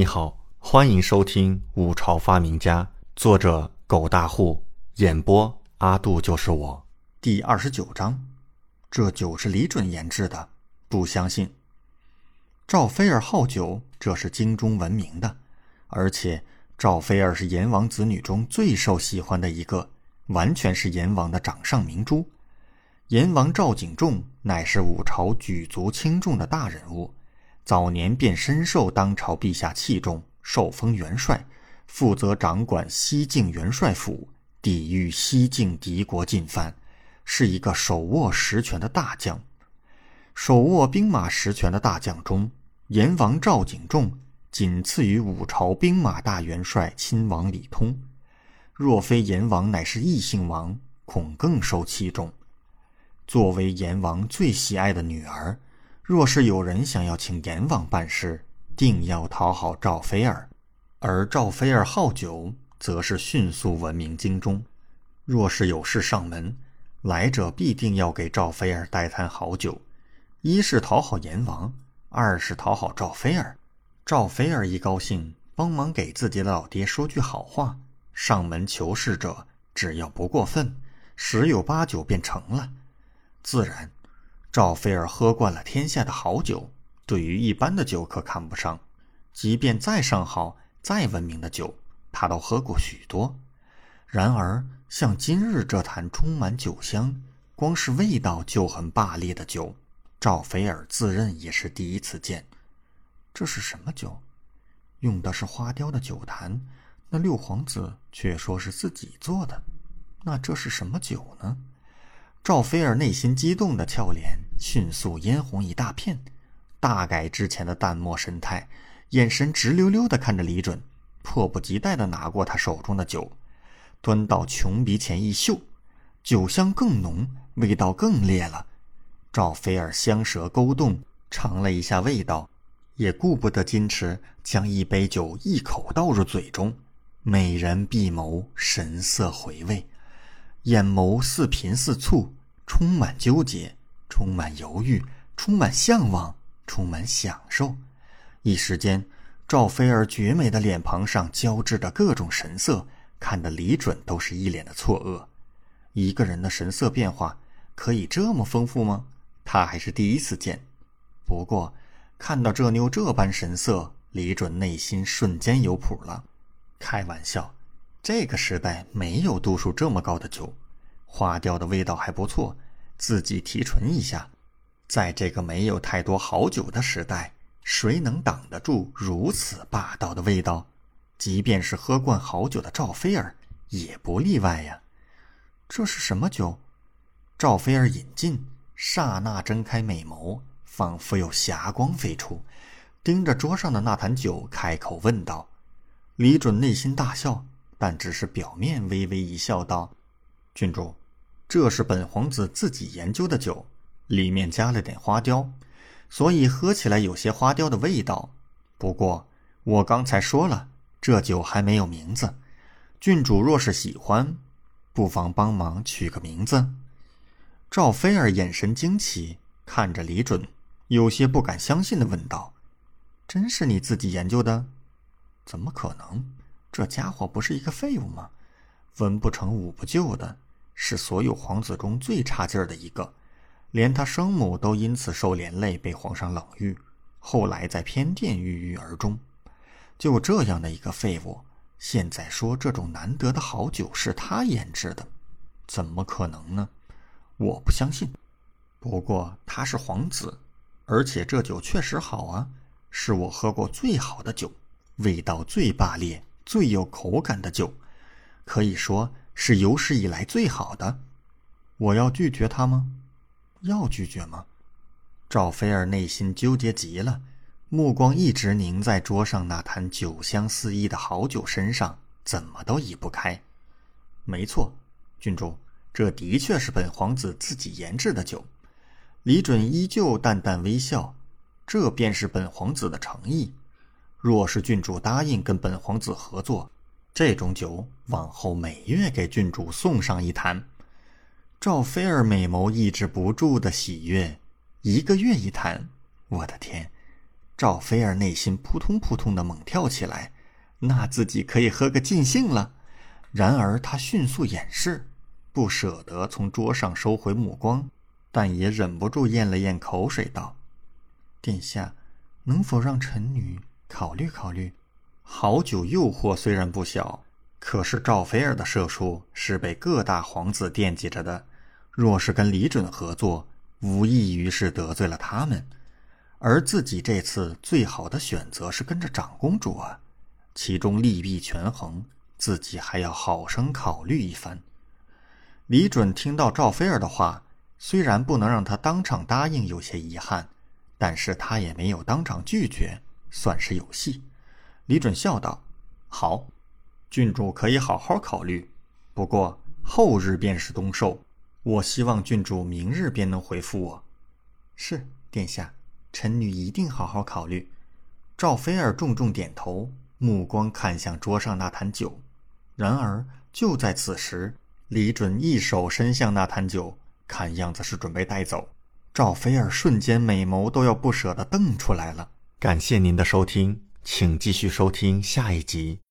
你好，欢迎收听《五朝发明家》，作者狗大户，演播阿杜就是我。第二十九章，这酒是李准研制的，不相信。赵菲儿好酒，这是京中闻名的，而且赵菲儿是阎王子女中最受喜欢的一个，完全是阎王的掌上明珠。阎王赵景仲乃是五朝举足轻重的大人物。早年便深受当朝陛下器重，受封元帅，负责掌管西境元帅府，抵御西境敌国进犯，是一个手握实权的大将。手握兵马实权的大将中，阎王赵景仲仅次于五朝兵马大元帅亲王李通。若非阎王乃是异姓王，恐更受器重。作为阎王最喜爱的女儿。若是有人想要请阎王办事，定要讨好赵飞儿，而赵飞儿好酒，则是迅速闻名京中。若是有事上门，来者必定要给赵飞儿带坛好酒，一是讨好阎王，二是讨好赵飞儿。赵飞儿一高兴，帮忙给自己的老爹说句好话，上门求事者只要不过分，十有八九便成了，自然。赵菲儿喝惯了天下的好酒，对于一般的酒可看不上。即便再上好、再闻名的酒，他都喝过许多。然而，像今日这坛充满酒香、光是味道就很霸烈的酒，赵菲儿自认也是第一次见。这是什么酒？用的是花雕的酒坛，那六皇子却说是自己做的。那这是什么酒呢？赵菲儿内心激动的俏脸迅速嫣红一大片，大改之前的淡漠神态，眼神直溜溜的看着李准，迫不及待的拿过他手中的酒，端到琼鼻前一嗅，酒香更浓，味道更烈了。赵菲儿香舌勾动，尝了一下味道，也顾不得矜持，将一杯酒一口倒入嘴中，美人闭眸，神色回味。眼眸似贫似醋，充满纠结，充满犹豫，充满向往，充满享受。一时间，赵菲儿绝美的脸庞上交织着各种神色，看得李准都是一脸的错愕。一个人的神色变化可以这么丰富吗？他还是第一次见。不过，看到这妞这般神色，李准内心瞬间有谱了。开玩笑。这个时代没有度数这么高的酒，花雕的味道还不错，自己提纯一下。在这个没有太多好酒的时代，谁能挡得住如此霸道的味道？即便是喝惯好酒的赵菲儿也不例外呀。这是什么酒？赵菲儿饮尽，刹那睁开美眸，仿佛有霞光飞出，盯着桌上的那坛酒，开口问道。李准内心大笑。但只是表面微微一笑，道：“郡主，这是本皇子自己研究的酒，里面加了点花雕，所以喝起来有些花雕的味道。不过我刚才说了，这酒还没有名字。郡主若是喜欢，不妨帮忙取个名字。”赵菲儿眼神惊奇，看着李准，有些不敢相信的问道：“真是你自己研究的？怎么可能？”这家伙不是一个废物吗？文不成武不就的，是所有皇子中最差劲儿的一个，连他生母都因此受连累，被皇上冷遇，后来在偏殿郁郁而终。就这样的一个废物，现在说这种难得的好酒是他研制的，怎么可能呢？我不相信。不过他是皇子，而且这酒确实好啊，是我喝过最好的酒，味道最霸烈。最有口感的酒，可以说是有史以来最好的。我要拒绝他吗？要拒绝吗？赵菲儿内心纠结极了，目光一直凝在桌上那坛酒香四溢的好酒身上，怎么都移不开。没错，郡主，这的确是本皇子自己研制的酒。李准依旧淡淡微笑，这便是本皇子的诚意。若是郡主答应跟本皇子合作，这种酒往后每月给郡主送上一坛。赵菲儿美眸抑制不住的喜悦，一个月一坛，我的天，赵菲儿内心扑通扑通的猛跳起来，那自己可以喝个尽兴了。然而她迅速掩饰，不舍得从桌上收回目光，但也忍不住咽了咽口水，道：“殿下，能否让臣女考虑考虑？好酒诱惑虽然不小，可是赵菲儿的射术是被各大皇子惦记着的，若是跟李准合作，无异于是得罪了他们。”而自己这次最好的选择是跟着长公主啊，其中利弊权衡，自己还要好生考虑一番。李准听到赵菲儿的话，虽然不能让他当场答应，有些遗憾，但是他也没有当场拒绝，算是有戏。李准笑道：“好，郡主可以好好考虑。不过后日便是冬寿，我希望郡主明日便能回复我。”是，殿下。臣女一定好好考虑。赵菲儿重重点头，目光看向桌上那坛酒。然而就在此时，李准一手伸向那坛酒，看样子是准备带走。赵菲儿瞬间美眸都要不舍得瞪出来了。感谢您的收听，请继续收听下一集。